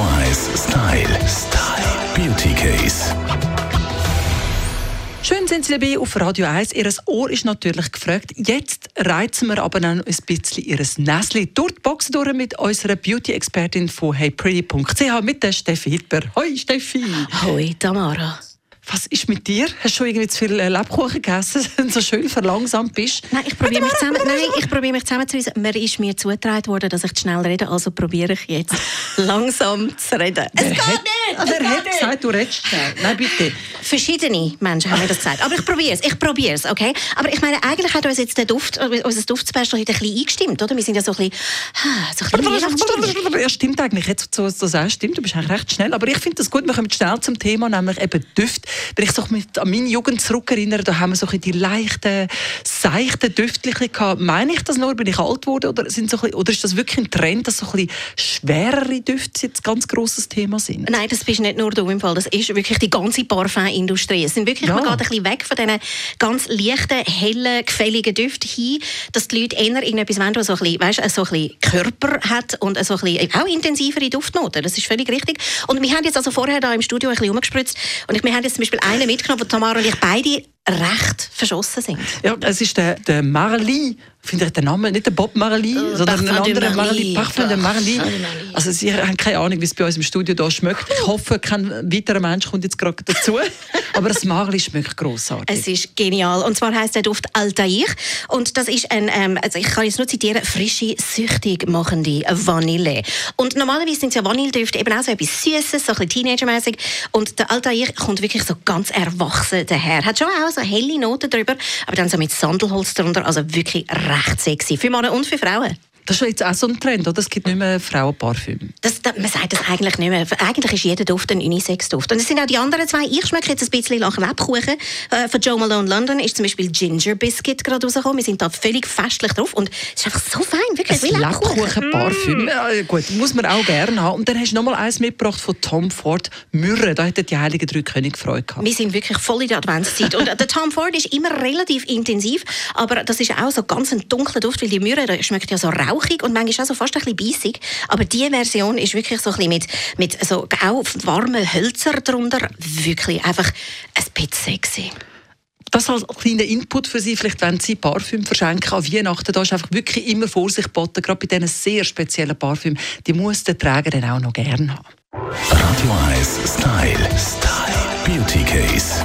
1 Style. Style. Beauty Case. Schön sind Sie dabei auf Radio 1. Ihr Ohr ist natürlich gefragt. Jetzt reizen wir aber noch ein bisschen Ihr Näschen durch die Box durch mit unserer Beauty-Expertin von heypretty.ch mit der Steffi Hitler. Hoi Steffi! Hoi Tamara! Was ist mit dir? Hast du schon irgendwie zu viel äh, Lebkuchen gegessen, wenn du so schön verlangsamt bist? Nein, ich probiere mich, zusammen, nein, ich probiere mich zusammenzureissen. Mir ist mir zugetragen worden, dass ich zu schnell rede, also probiere ich jetzt langsam zu reden. Es geht hat, nicht! Also er hat gesagt, du redest schnell. Nein, bitte. Verschiedene Menschen haben mir das gesagt. Aber ich probiere es, ich probiere es, okay? Aber ich meine, eigentlich hat uns jetzt der Duft, äh, unser Duftspecial heute ein bisschen eingestimmt, oder? Wir sind ja so ein bisschen, so ein bisschen Ja, stimmt eigentlich. Jetzt, so, so sagst, stimmt, du bist eigentlich recht schnell. Aber ich finde das gut, wir kommen schnell zum Thema, nämlich eben Düfte wenn ich so mit an meine Jugend zurückerinnere, da haben wir so die leichten, seichten Düftlichen gehabt. Meine ich das nur, bin ich alt geworden oder, sind so bisschen, oder ist das wirklich ein Trend, dass so ein schwerere Düfte jetzt ganz grosses Thema sind? Nein, das bist nicht nur du im Fall. Das ist wirklich die ganze Parfumindustrie. Es sind wirklich, ja. man geht ein bisschen weg von diesen ganz leichten, hellen, gefälligen Düften hin, dass die Leute eher in etwas wollen, was so ein bisschen, weißt, so ein bisschen Körper hat und so ein bisschen, auch intensivere Duftnoten. Das ist völlig richtig. Und wir haben jetzt also vorher da im Studio ein bisschen umgespritzt und wir haben jetzt Beispiel einen mitgenommen, wo Tamara und ich beide recht verschossen sind. Ja, es ist der, der Marley finde ich den Namen, nicht der Bob Marley, uh, sondern ein anderer Marley, Parfum de Marley. Also Sie haben keine Ahnung, wie es bei uns im Studio da schmeckt. Ich hoffe, kein weiterer Mensch kommt jetzt gerade dazu. Aber das Marley schmeckt grossartig. Es ist genial. Und zwar heißt der Duft Altair. Und das ist ein, ähm, also ich kann jetzt nur zitieren, frische, süchtig machende Vanille. Und normalerweise sind ja Vanilledüfte eben auch so etwas Süßes, so ein bisschen Teenagermäßig. Und der Altair kommt wirklich so ganz erwachsen daher. Hat schon auch so helle Noten drüber, aber dann so mit Sandelholz drunter, also wirklich recht sexy. Für Männer und für Frauen. Das ist jetzt auch so ein Trend, oder? Es gibt nicht mehr Frauenparfüm. Das, das, man sagt das eigentlich nicht mehr. Eigentlich ist jeder Duft ein Unisex-Duft. Und es sind auch die anderen zwei. Ich schmecke jetzt ein bisschen nach Lebkuchen. Äh, von Joe Malone London ist zum Beispiel Ginger Biscuit gerade rausgekommen. Wir sind da völlig festlich drauf. Und es ist einfach so fein, wirklich. Ein Lebkuchen-Parfüm. Mm. Ja, gut, muss man auch gerne haben. Und dann hast du noch mal eins mitgebracht von Tom Ford. Myrrhe, da hätten die Heiligen Drei Könige Freude gehabt. Wir sind wirklich voll in der Adventszeit. Und der Tom Ford ist immer relativ intensiv. Aber das ist auch so ganz ein dunkler Duft, weil die Myrrhe schmeckt ja so rau rauchig und manchmal auch so fast ein bisschen bissig. Aber diese Version ist wirklich so ein bisschen mit, mit so warmen Hölzern darunter. Wirklich einfach ein bisschen sexy das als kleiner Input für Sie, vielleicht wenn Sie Parfüm verschenken an Weihnachten, da ist einfach wirklich immer Vorsicht geboten, gerade bei diesen sehr speziellen Parfüm, die muss der Träger dann auch noch gerne haben. Radio 1 Style. Style. Beauty Case.